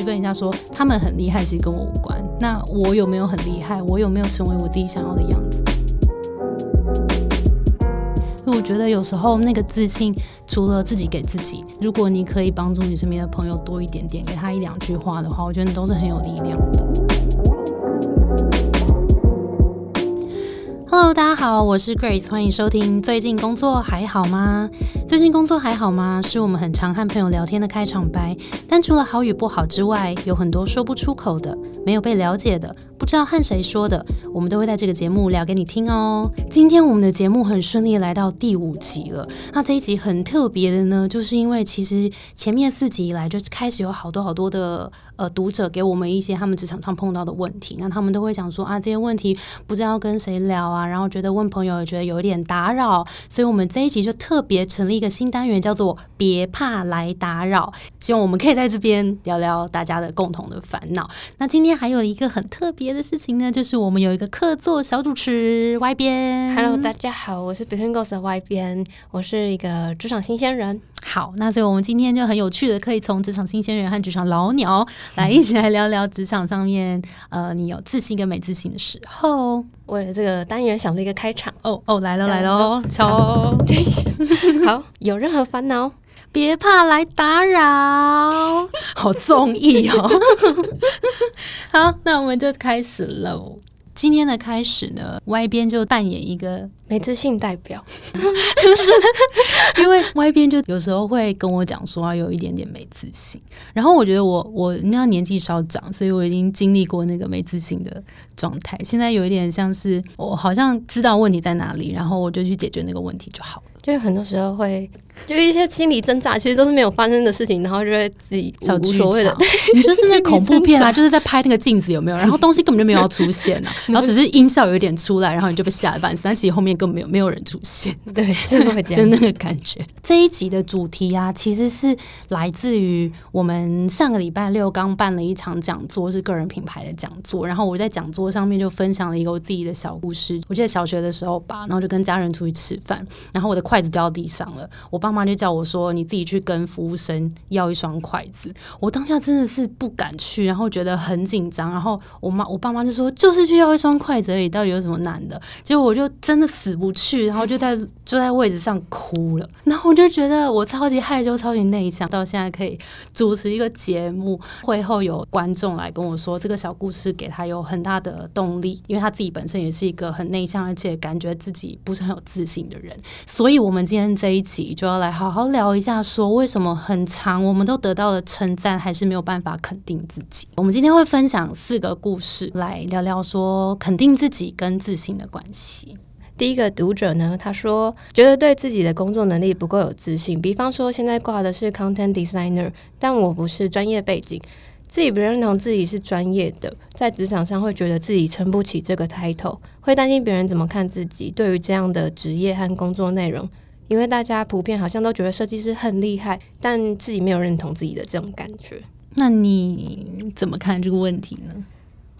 区分一下，说他们很厉害，其实跟我无关。那我有没有很厉害？我有没有成为我自己想要的样子？我觉得有时候那个自信，除了自己给自己，如果你可以帮助你身边的朋友多一点点，给他一两句话的话，我觉得你都是很有力量的。Hello，大家好，我是 Grace，欢迎收听。最近工作还好吗？最近工作还好吗？是我们很常和朋友聊天的开场白。但除了好与不好之外，有很多说不出口的，没有被了解的，不知道和谁说的，我们都会在这个节目聊给你听哦。今天我们的节目很顺利来到第五集了。那这一集很特别的呢，就是因为其实前面四集以来就是开始有好多好多的呃读者给我们一些他们职场上碰到的问题，那他们都会讲说啊这些问题不知道跟谁聊啊。然后觉得问朋友也觉得有一点打扰，所以我们这一集就特别成立一个新单元，叫做“别怕来打扰”。希望我们可以在这边聊聊大家的共同的烦恼。那今天还有一个很特别的事情呢，就是我们有一个客座小主持 Y 边。Hello，大家好，我是 Between Ghost 的 Y 边，我是一个职场新鲜人。好，那所以我们今天就很有趣的，可以从职场新鲜人和职场老鸟 来一起来聊聊职场上面，呃，你有自信跟没自信的时候。为了这个单元想了一个开场，哦哦，来了来了 好，有任何烦恼别怕来打扰，好综艺哦。好，那我们就开始喽。今天的开始呢，Y 边就扮演一个没自信代表，因为 Y 边就有时候会跟我讲说，有一点点没自信。然后我觉得我我那年纪稍长，所以我已经经历过那个没自信的状态。现在有一点像是我好像知道问题在哪里，然后我就去解决那个问题就好了。就是很多时候会 就一些心理挣扎，其实都是没有发生的事情，然后就会自己无所谓的。你就是那恐怖片啊，就是在拍那个镜子有没有？然后 东西根本就没有要出现啊，然后只是音效有一点出来，然后你就被吓了半死。但其实后面根本没有没有人出现，对，是会这样，就那个感觉。这一集的主题啊，其实是来自于我们上个礼拜六刚办了一场讲座，是个人品牌的讲座。然后我在讲座上面就分享了一个我自己的小故事。我记得小学的时候吧，然后就跟家人出去吃饭，然后我的筷子掉到地上了，我妈妈就叫我说：“你自己去跟服务生要一双筷子。”我当下真的是不敢去，然后觉得很紧张。然后我妈、我爸妈就说：“就是去要一双筷子而已，到底有什么难的？”结果我就真的死不去，然后就在坐在位置上哭了。然后我就觉得我超级害羞、超级内向，到现在可以主持一个节目，会后有观众来跟我说这个小故事给他有很大的动力，因为他自己本身也是一个很内向，而且感觉自己不是很有自信的人。所以，我们今天。这一集就要来好好聊一下，说为什么很长，我们都得到了称赞，还是没有办法肯定自己。我们今天会分享四个故事，来聊聊说肯定自己跟自信的关系。第一个读者呢，他说觉得对自己的工作能力不够有自信，比方说现在挂的是 content designer，但我不是专业背景，自己不认同自己是专业的，在职场上会觉得自己撑不起这个 title，会担心别人怎么看自己。对于这样的职业和工作内容。因为大家普遍好像都觉得设计师很厉害，但自己没有认同自己的这种感觉。那你怎么看这个问题呢？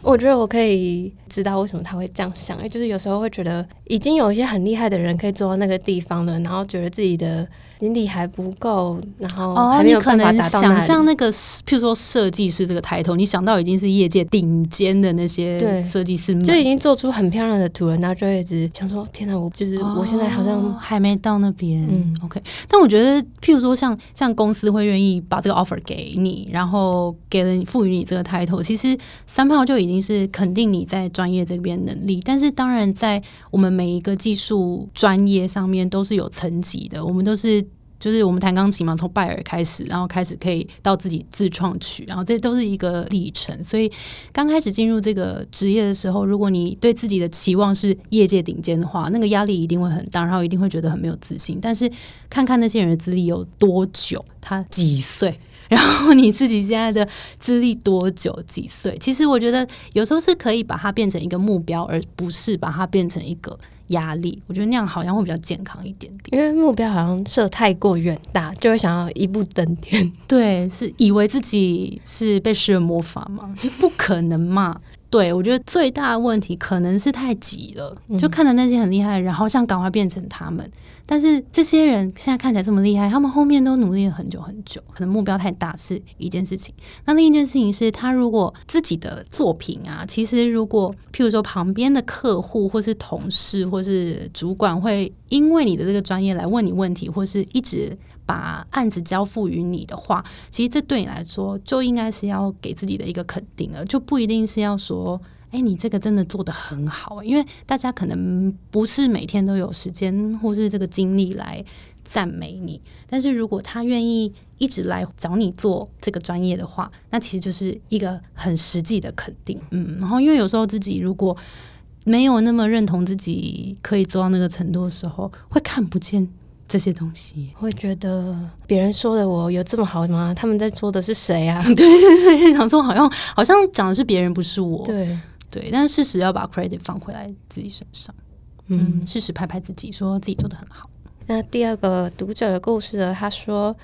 我觉得我可以知道为什么他会这样想，就是有时候会觉得已经有一些很厉害的人可以做到那个地方了，然后觉得自己的。经历还不够，然后还没有可能想象那个，譬如说设计师这个抬头，你想到已经是业界顶尖的那些设计师，就已经做出很漂亮的图了，然后就一直想说：天哪，我就是我现在好像还没到那边。嗯，OK。但我觉得，譬如说像像公司会愿意把这个 offer 给你，然后给了你赋予你这个抬头，其实三炮就已经是肯定你在专业这边能力。但是当然，在我们每一个技术专业上面都是有层级的，我们都是。就是我们弹钢琴嘛，从拜耳开始，然后开始可以到自己自创曲，然后这都是一个历程。所以刚开始进入这个职业的时候，如果你对自己的期望是业界顶尖的话，那个压力一定会很大，然后一定会觉得很没有自信。但是看看那些人的资历有多久，他几岁，然后你自己现在的资历多久几岁，其实我觉得有时候是可以把它变成一个目标，而不是把它变成一个。压力，我觉得那样好像会比较健康一点点，因为目标好像设太过远大，就会想要一步登天。对，是以为自己是被施了魔法吗？其实不可能嘛。对，我觉得最大的问题可能是太急了，就看着那些很厉害的人，好想赶快变成他们。但是这些人现在看起来这么厉害，他们后面都努力了很久很久，可能目标太大是一件事情。那另一件事情是他如果自己的作品啊，其实如果譬如说旁边的客户或是同事或是主管会因为你的这个专业来问你问题，或是一直把案子交付于你的话，其实这对你来说就应该是要给自己的一个肯定了，就不一定是要说。哎，你这个真的做的很好，因为大家可能不是每天都有时间或是这个精力来赞美你。但是如果他愿意一直来找你做这个专业的话，那其实就是一个很实际的肯定。嗯，然后因为有时候自己如果没有那么认同自己可以做到那个程度的时候，会看不见这些东西，会觉得别人说的我有这么好吗？他们在说的是谁啊？对对对，想说好像好像讲的是别人，不是我。对。对，但是事实要把 credit 放回来自己身上，嗯，事实拍拍自己，说自己做的很好。那第二个读者的故事呢？他说，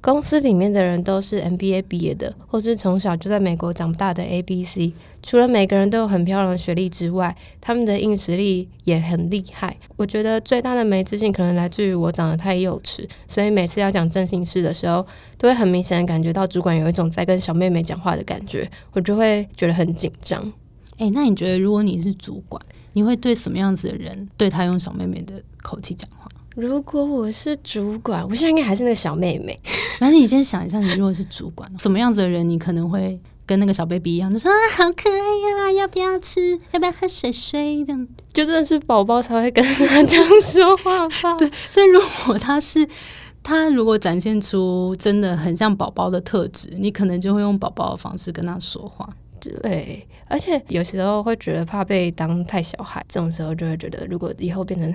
公司里面的人都是 MBA 毕业的，或是从小就在美国长大的 ABC。除了每个人都有很漂亮的学历之外，他们的硬实力也很厉害。我觉得最大的没自信可能来自于我长得太幼稚，所以每次要讲正形事的时候，都会很明显的感觉到主管有一种在跟小妹妹讲话的感觉，我就会觉得很紧张。哎，那你觉得如果你是主管，你会对什么样子的人对他用小妹妹的口气讲？如果我是主管，我现在应该还是那个小妹妹。反正你先想一下，你如果是主管，什么样子的人你可能会跟那个小 baby 一样，就说啊，好可爱呀，要不要吃？要不要喝水水这样？就真的是宝宝才会跟他这样说话吧？对。所以如果他是他，如果展现出真的很像宝宝的特质，你可能就会用宝宝的方式跟他说话。对，而且有时候会觉得怕被当太小孩，这种时候就会觉得，如果以后变成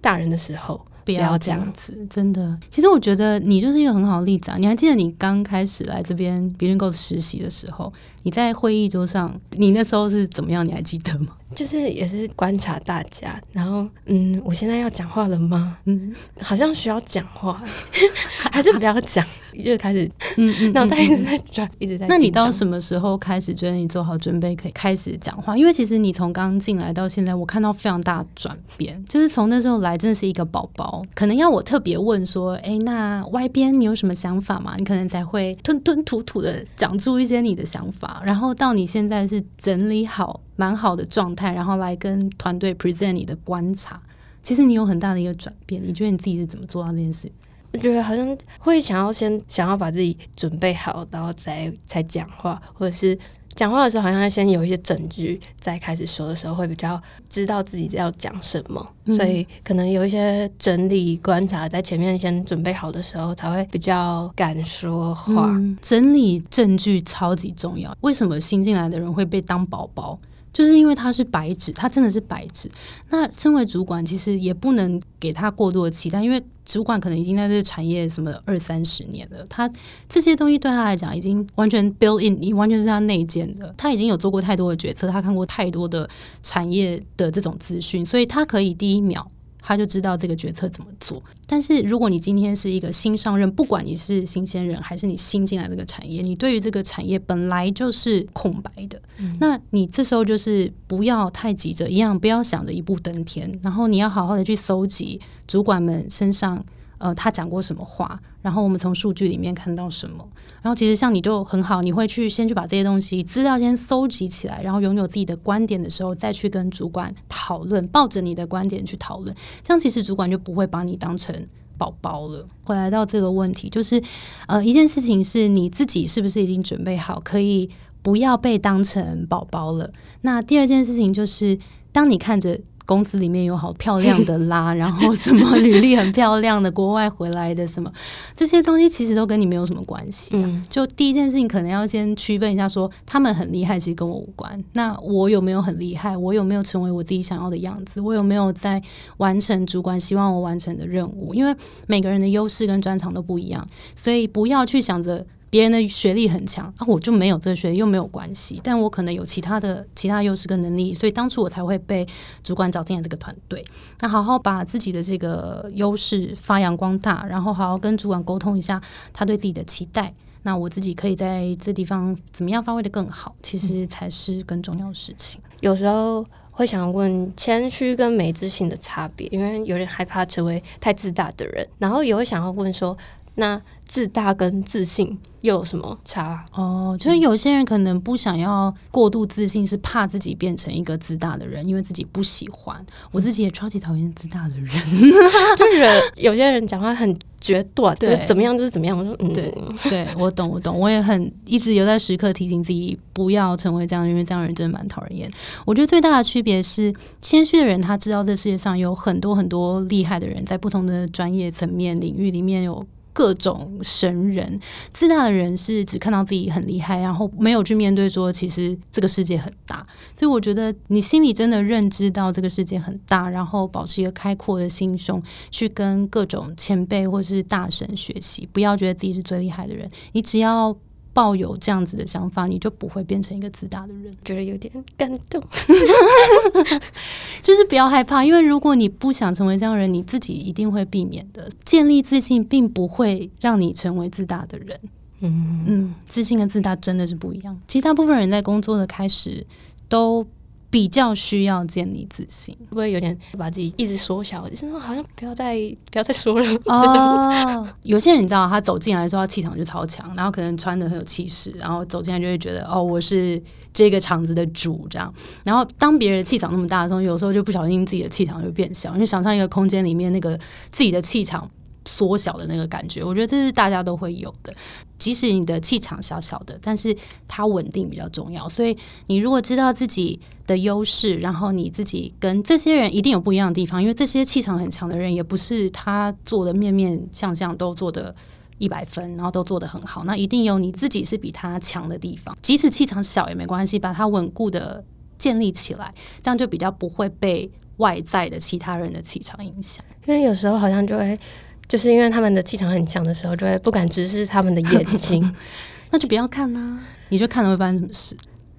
大人的时候，不要这样子。真的，其实我觉得你就是一个很好的例子啊！你还记得你刚开始来这边别人 Go 实习的时候，你在会议桌上，你那时候是怎么样？你还记得吗？就是也是观察大家，然后嗯，我现在要讲话了吗？嗯，好像需要讲话，还是不要讲？就开始嗯嗯，脑袋一直在转，一直在。那你到什么时候开始觉得你做好准备可以开始讲话？因为其实你从刚进来到现在，我看到非常大转变，就是从那时候来真的是一个宝宝，可能要我特别问说，哎，那外边你有什么想法吗？你可能才会吞吞吐吐的讲出一些你的想法，然后到你现在是整理好。蛮好的状态，然后来跟团队 present 你的观察。其实你有很大的一个转变，你觉得你自己是怎么做到这件事？我觉得好像会想要先想要把自己准备好，然后再才讲话，或者是。讲话的时候好像要先有一些证据，再开始说的时候会比较知道自己要讲什么，所以可能有一些整理观察在前面先准备好的时候，才会比较敢说话。整理证据超级重要。为什么新进来的人会被当宝宝？就是因为他是白纸，他真的是白纸。那身为主管，其实也不能给他过多的期待，因为主管可能已经在这个产业什么二三十年了，他这些东西对他来讲已经完全 build in，你完全是他内建的。他已经有做过太多的决策，他看过太多的产业的这种资讯，所以他可以第一秒。他就知道这个决策怎么做。但是如果你今天是一个新上任，不管你是新鲜人还是你新进来这个产业，你对于这个产业本来就是空白的，那你这时候就是不要太急着，一样不要想着一步登天，然后你要好好的去搜集主管们身上。呃，他讲过什么话？然后我们从数据里面看到什么？然后其实像你就很好，你会去先去把这些东西资料先搜集起来，然后拥有自己的观点的时候，再去跟主管讨论，抱着你的观点去讨论。这样其实主管就不会把你当成宝宝了。回来到这个问题，就是呃，一件事情是你自己是不是已经准备好，可以不要被当成宝宝了？那第二件事情就是，当你看着。公司里面有好漂亮的啦，然后什么履历很漂亮的国外回来的什么这些东西，其实都跟你没有什么关系。就第一件事情，可能要先区分一下，说他们很厉害，其实跟我无关。那我有没有很厉害？我有没有成为我自己想要的样子？我有没有在完成主管希望我完成的任务？因为每个人的优势跟专长都不一样，所以不要去想着。别人的学历很强啊，我就没有这个学历，又没有关系。但我可能有其他的其他优势跟能力，所以当初我才会被主管找进来这个团队。那好好把自己的这个优势发扬光大，然后好好跟主管沟通一下他对自己的期待。那我自己可以在这地方怎么样发挥的更好，其实才是更重要的事情。有时候会想问谦虚跟没自信的差别，因为有点害怕成为太自大的人，然后也会想要问说，那自大跟自信又有什么差？哦，就是有些人可能不想要过度自信，是怕自己变成一个自大的人，因为自己不喜欢。我自己也超级讨厌自大的人，就是有些人讲话很决断，对就怎么样就是怎么样。我说，嗯，对，对我懂，我懂，我也很一直有在时刻提醒自己不要成为这样，因为这样的人真的蛮讨人厌。我觉得最大的区别是，谦虚的人他知道这世界上有很多很多厉害的人，在不同的专业层面领域里面有。各种神人，自大的人是只看到自己很厉害，然后没有去面对说，其实这个世界很大。所以我觉得，你心里真的认知到这个世界很大，然后保持一个开阔的心胸，去跟各种前辈或是大神学习，不要觉得自己是最厉害的人。你只要抱有这样子的想法，你就不会变成一个自大的人。觉得有点感动。就是不要害怕，因为如果你不想成为这样的人，你自己一定会避免的。建立自信，并不会让你成为自大的人。嗯嗯，自信跟自大真的是不一样。其实大部分人在工作的开始都比较需要建立自信，会不会有点把自己一直缩小？就是说好像不要再不要再说了。这种哦，有些人你知道，他走进来的时候，他气场就超强，然后可能穿的很有气势，然后走进来就会觉得哦，我是这个场子的主这样。然后当别人气场那么大的时候，有时候就不小心自己的气场就变小，因为想象一个空间里面那个自己的气场。缩小的那个感觉，我觉得这是大家都会有的。即使你的气场小小的，但是它稳定比较重要。所以你如果知道自己的优势，然后你自己跟这些人一定有不一样的地方，因为这些气场很强的人，也不是他做的面面相相都做的一百分，然后都做得很好。那一定有你自己是比他强的地方，即使气场小也没关系，把它稳固的建立起来，这样就比较不会被外在的其他人的气场影响。因为有时候好像就会，就是因为他们的气场很强的时候，就会不敢直视他们的眼睛，那就不要看啦、你就看了会发生什么事？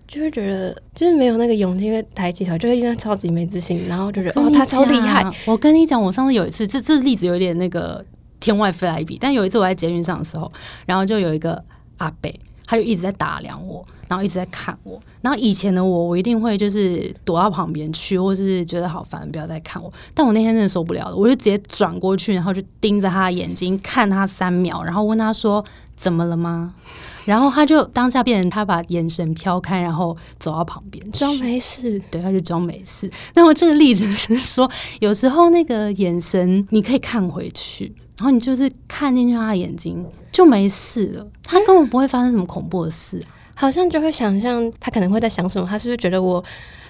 就会觉得就是没有那个勇气，会抬起头，就会一直超级没自信，然后就觉得哦，他超厉害，我跟你讲，我上次有一次，这这例子有点那个天外飞来一笔，但有一次我在捷运上的时候，然后就有一个阿伯，他就一直在打量我，然后一直在看我。然后以前的我，我一定会就是躲到旁边去，或是觉得好烦，不要再看我。但我那天真的受不了了，我就直接转过去，然后就盯着他的眼睛看他三秒，然后问他说：“怎么了吗？” 然后他就当下变成他把眼神飘开，然后走到旁边装没事。对，他就装没事。那我这个例子是说，有时候那个眼神你可以看回去，然后你就是看进去他的眼睛就没事了，他根本不会发生什么恐怖的事啊。好像就会想象他可能会在想什么，他是不是觉得我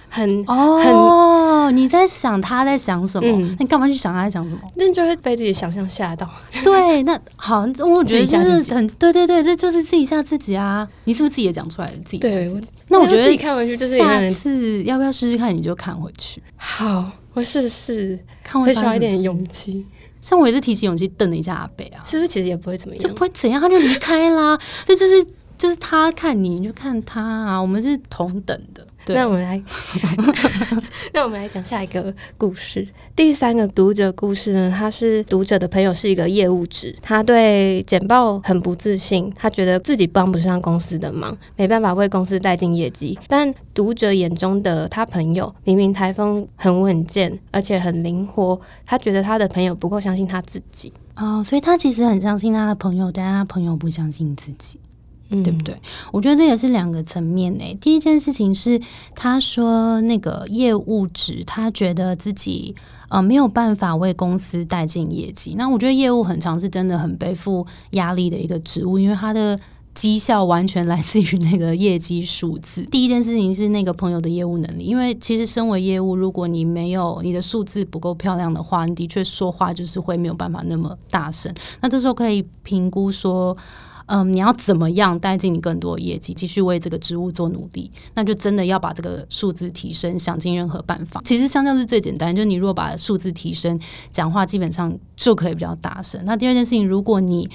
很哦，你在想他在想什么？嗯那你干嘛去想他在想什么？那就会被自己想象吓到。对，那好，我觉得就是很对对对，这就是自己吓自己啊！你是不是自己也讲出来了？自己吓对那我觉得自己看回去就是有下次要不要试试看？你就看回去，好，我试试，看会需要一点勇气，像我也是提起勇气瞪了一下阿北啊，是不是？其实也不会怎么样就。不会怎样，他就离开啦。这就是就是他看你，你就看他啊，我们是同等的。对，那我们来，那我们来讲下一个故事。第三个读者故事呢，他是读者的朋友是一个业务职，他对简报很不自信，他觉得自己帮不上公司的忙，没办法为公司带进业绩。但读者眼中的他朋友，明明台风很稳健，而且很灵活，他觉得他的朋友不够相信他自己，哦，所以他其实很相信他的朋友，但他朋友不相信自己。对不？对？我觉得这也是两个层面诶。第一件事情是，他说那个业务职，他觉得自己呃没有办法为公司带进业绩。那我觉得业务很长是真的很背负压力的一个职务，因为他的。绩效完全来自于那个业绩数字。第一件事情是那个朋友的业务能力，因为其实身为业务，如果你没有你的数字不够漂亮的话，你的确说话就是会没有办法那么大声。那这时候可以评估说，嗯，你要怎么样带进你更多业绩，继续为这个职务做努力，那就真的要把这个数字提升，想尽任何办法。其实相较是最简单，就你如果把数字提升，讲话基本上就可以比较大声。那第二件事情，如果你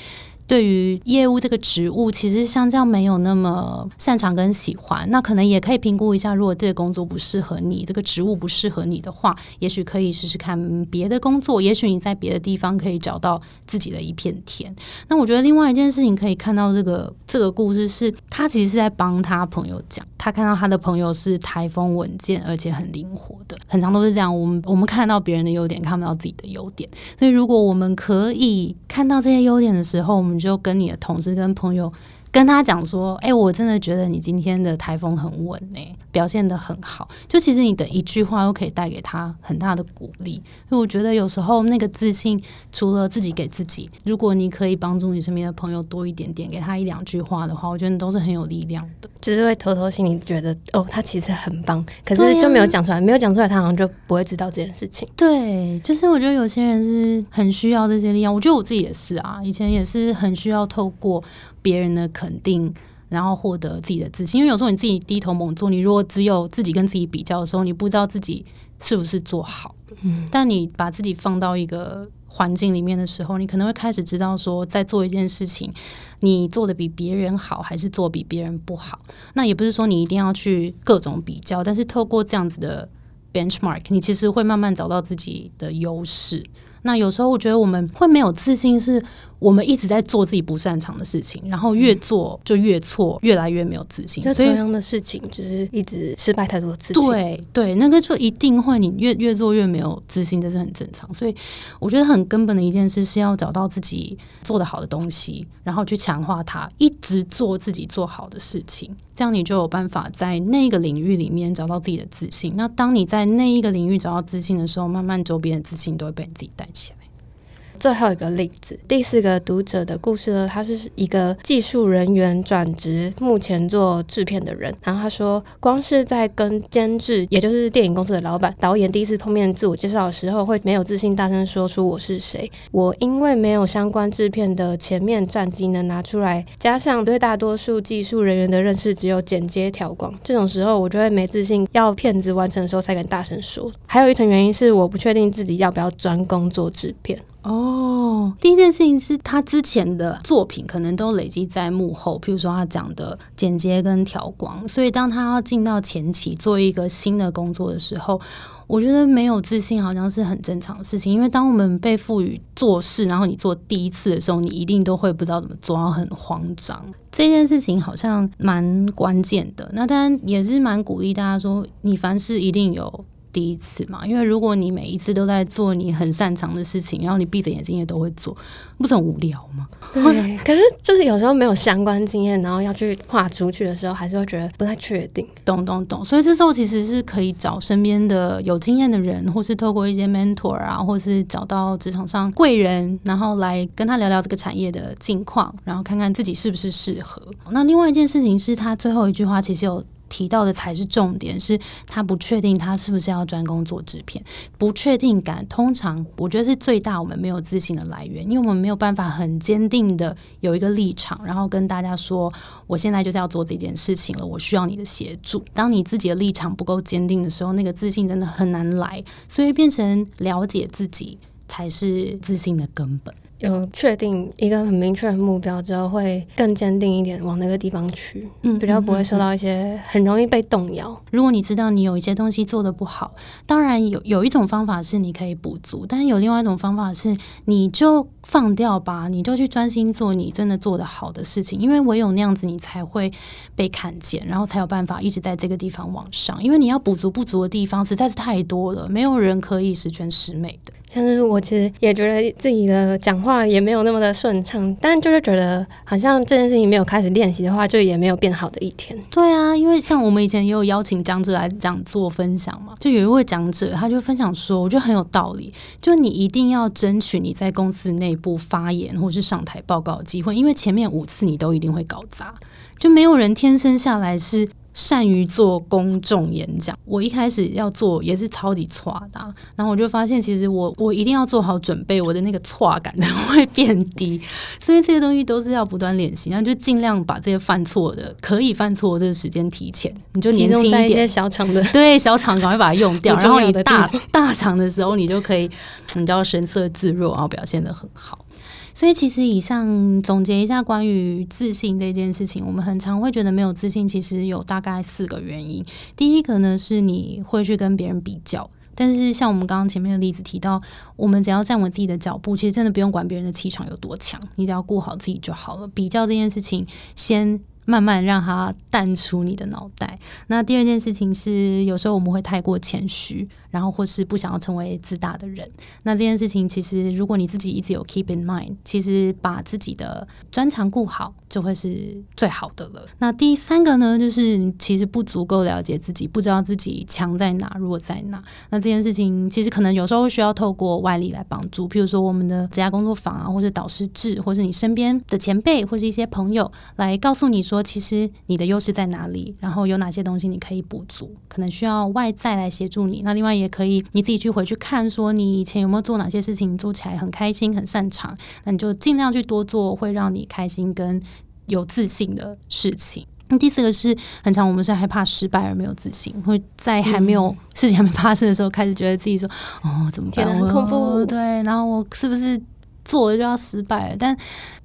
对于业务这个职务，其实相较没有那么擅长跟喜欢，那可能也可以评估一下，如果这个工作不适合你，这个职务不适合你的话，也许可以试试看别的工作，也许你在别的地方可以找到自己的一片天。那我觉得另外一件事情可以看到，这个这个故事是他其实是在帮他朋友讲，他看到他的朋友是台风稳健而且很灵活的，很常都是这样。我们我们看到别人的优点，看不到自己的优点，所以如果我们可以看到这些优点的时候，我们就跟你的同事、跟朋友。跟他讲说，哎，我真的觉得你今天的台风很稳呢，表现的很好。就其实你的一句话都可以带给他很大的鼓励。所以我觉得有时候那个自信，除了自己给自己，如果你可以帮助你身边的朋友多一点点，给他一两句话的话，我觉得都是很有力量的。就是会偷偷心里觉得，哦，他其实很棒，可是就没有讲出来，没有讲出来，他好像就不会知道这件事情。对，就是我觉得有些人是很需要这些力量。我觉得我自己也是啊，以前也是很需要透过。别人的肯定，然后获得自己的自信。因为有时候你自己低头猛做，你如果只有自己跟自己比较的时候，你不知道自己是不是做好。嗯，但你把自己放到一个环境里面的时候，你可能会开始知道说，在做一件事情，你做的比别人好，还是做比别人不好。那也不是说你一定要去各种比较，但是透过这样子的 benchmark，你其实会慢慢找到自己的优势。那有时候我觉得我们会没有自信，是我们一直在做自己不擅长的事情，然后越做就越错，越来越没有自信。就同样的事情，就是一直失败太多次。对对，那个就一定会，你越越做越没有自信，这是很正常。所以我觉得很根本的一件事是要找到自己做的好的东西，然后去强化它，一直做自己做好的事情，这样你就有办法在那个领域里面找到自己的自信。那当你在那一个领域找到自信的时候，慢慢周边的自信都会被你自己带起来。最后一个例子，第四个读者的故事呢，他是一个技术人员转职，目前做制片的人。然后他说，光是在跟监制，也就是电影公司的老板、导演第一次碰面自我介绍的时候，会没有自信，大声说出我是谁。我因为没有相关制片的前面战绩能拿出来，加上对大多数技术人员的认识只有剪接调光，这种时候我就会没自信，要片子完成的时候才敢大声说。还有一层原因是，我不确定自己要不要专攻做制片。哦，第一件事情是他之前的作品可能都累积在幕后，譬如说他讲的剪接跟调光，所以当他要进到前期做一个新的工作的时候，我觉得没有自信好像是很正常的事情。因为当我们被赋予做事，然后你做第一次的时候，你一定都会不知道怎么做，然后很慌张。这件事情好像蛮关键的。那当然也是蛮鼓励大家说，你凡事一定有。第一次嘛，因为如果你每一次都在做你很擅长的事情，然后你闭着眼睛也都会做，不是很无聊吗？对。可是就是有时候没有相关经验，然后要去跨出去的时候，还是会觉得不太确定。懂懂懂。所以这时候其实是可以找身边的有经验的人，或是透过一些 mentor 啊，或是找到职场上贵人，然后来跟他聊聊这个产业的近况，然后看看自己是不是适合。那另外一件事情是他最后一句话其实有。提到的才是重点，是他不确定他是不是要专攻做制片，不确定感通常我觉得是最大我们没有自信的来源，因为我们没有办法很坚定的有一个立场，然后跟大家说我现在就是要做这件事情了，我需要你的协助。当你自己的立场不够坚定的时候，那个自信真的很难来，所以变成了解自己才是自信的根本。有确定一个很明确的目标之后，会更坚定一点往那个地方去，嗯，比较不会受到一些很容易被动摇。如果你知道你有一些东西做的不好，当然有有一种方法是你可以补足，但是有另外一种方法是你就放掉吧，你就去专心做你真的做的好的事情，因为唯有那样子你才会被看见，然后才有办法一直在这个地方往上。因为你要补足不足的地方实在是太多了，没有人可以十全十美的。像是我其实也觉得自己的讲话话也没有那么的顺畅，但就是觉得好像这件事情没有开始练习的话，就也没有变好的一天。对啊，因为像我们以前也有邀请讲者来讲座分享嘛，就有一位讲者他就分享说，我觉得很有道理，就你一定要争取你在公司内部发言或是上台报告的机会，因为前面五次你都一定会搞砸，就没有人天生下来是。善于做公众演讲，我一开始要做也是超级错的，然后我就发现其实我我一定要做好准备，我的那个错感会变低，所以这些东西都是要不断练习，然后就尽量把这些犯错的可以犯错的时间提前，你就年轻一点，小场的 对小场赶快把它用掉，然后你大大场的时候你就可以，你知道神色自若，然后表现的很好。所以其实以上总结一下关于自信这件事情，我们很常会觉得没有自信，其实有大概四个原因。第一个呢是你会去跟别人比较，但是像我们刚刚前面的例子提到，我们只要站稳自己的脚步，其实真的不用管别人的气场有多强，你只要顾好自己就好了。比较这件事情，先。慢慢让它淡出你的脑袋。那第二件事情是，有时候我们会太过谦虚，然后或是不想要成为自大的人。那这件事情其实，如果你自己一直有 keep in mind，其实把自己的专长顾好，就会是最好的了。那第三个呢，就是其实不足够了解自己，不知道自己强在哪，弱在哪。那这件事情其实可能有时候需要透过外力来帮助，譬如说我们的职业工作坊啊，或是导师制，或是你身边的前辈，或是一些朋友来告诉你说。其实你的优势在哪里？然后有哪些东西你可以补足？可能需要外在来协助你。那另外也可以你自己去回去看，说你以前有没有做哪些事情做起来很开心、很擅长？那你就尽量去多做会让你开心跟有自信的事情。那第四个是很常，我们是害怕失败而没有自信，会在还没有事情还没发生的时候开始觉得自己说：“哦，怎么办？很恐怖。”对，然后我是不是？做了就要失败，但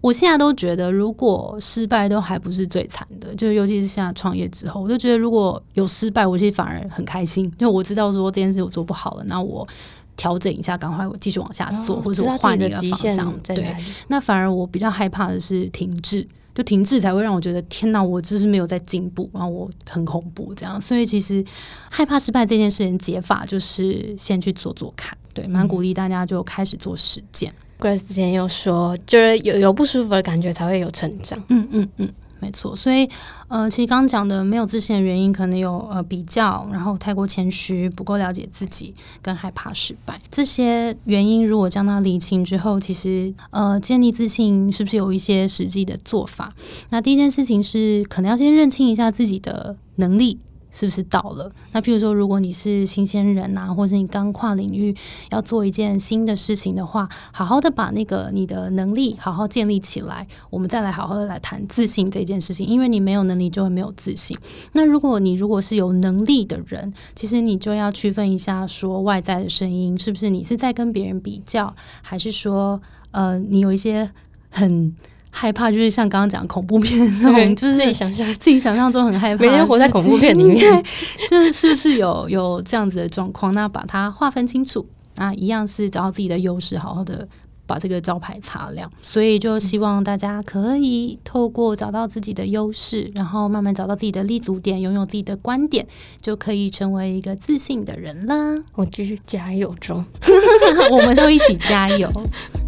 我现在都觉得，如果失败都还不是最惨的，就尤其是现在创业之后，我就觉得如果有失败，我其实反而很开心，因为我知道说这件事我做不好了，那我调整一下，赶快我继续往下做，或者我换一个方向。对，那反而我比较害怕的是停滞，就停滞才会让我觉得天哪，我就是没有在进步，然后我很恐怖这样。所以其实害怕失败这件事情解法就是先去做做看，对，蛮鼓励大家就开始做实践。之前有说，就是有有不舒服的感觉才会有成长。嗯嗯嗯，没错。所以，呃，其实刚刚讲的没有自信的原因，可能有呃比较，然后太过谦虚，不够了解自己，跟害怕失败这些原因。如果将它理清之后，其实呃建立自信是不是有一些实际的做法？那第一件事情是，可能要先认清一下自己的能力。是不是到了？那譬如说，如果你是新鲜人呐，或是你刚跨领域要做一件新的事情的话，好好的把那个你的能力好好建立起来，我们再来好好的来谈自信这件事情。因为你没有能力，就会没有自信。那如果你如果是有能力的人，其实你就要区分一下，说外在的声音是不是你是在跟别人比较，还是说呃，你有一些很。害怕就是像刚刚讲恐怖片那种，就是自己想象自己想象中很害怕，每天活在恐怖片里面，就是是不是有有这样子的状况？那把它划分清楚，那一样是找到自己的优势，好好的。把这个招牌擦亮，所以就希望大家可以透过找到自己的优势，然后慢慢找到自己的立足点，拥有自己的观点，就可以成为一个自信的人啦。我继续加油中，我们都一起加油。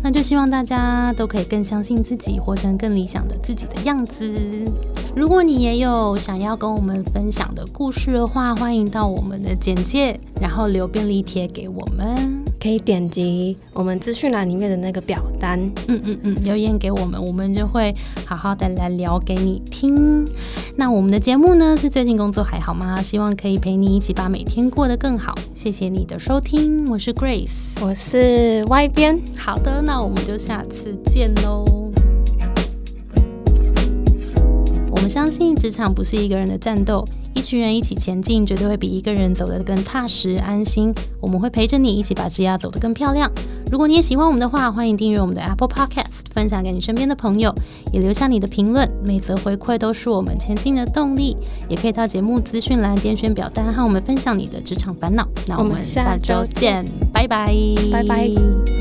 那就希望大家都可以更相信自己，活成更理想的自己的样子。如果你也有想要跟我们分享的故事的话，欢迎到我们的简介，然后留便利贴给我们，可以点击我们资讯栏里面的那个表单，嗯嗯嗯，留言给我们，我们就会好好的来聊给你听。那我们的节目呢，是最近工作还好吗？希望可以陪你一起把每天过得更好。谢谢你的收听，我是 Grace，我是 Y 边。好的，那我们就下次见喽。我们相信职场不是一个人的战斗，一群人一起前进，绝对会比一个人走得更踏实安心。我们会陪着你一起把职涯走得更漂亮。如果你也喜欢我们的话，欢迎订阅我们的 Apple Podcast，分享给你身边的朋友，也留下你的评论。每则回馈都是我们前进的动力。也可以到节目资讯栏点选表单，和我们分享你的职场烦恼。那我们下周见，拜拜，拜拜。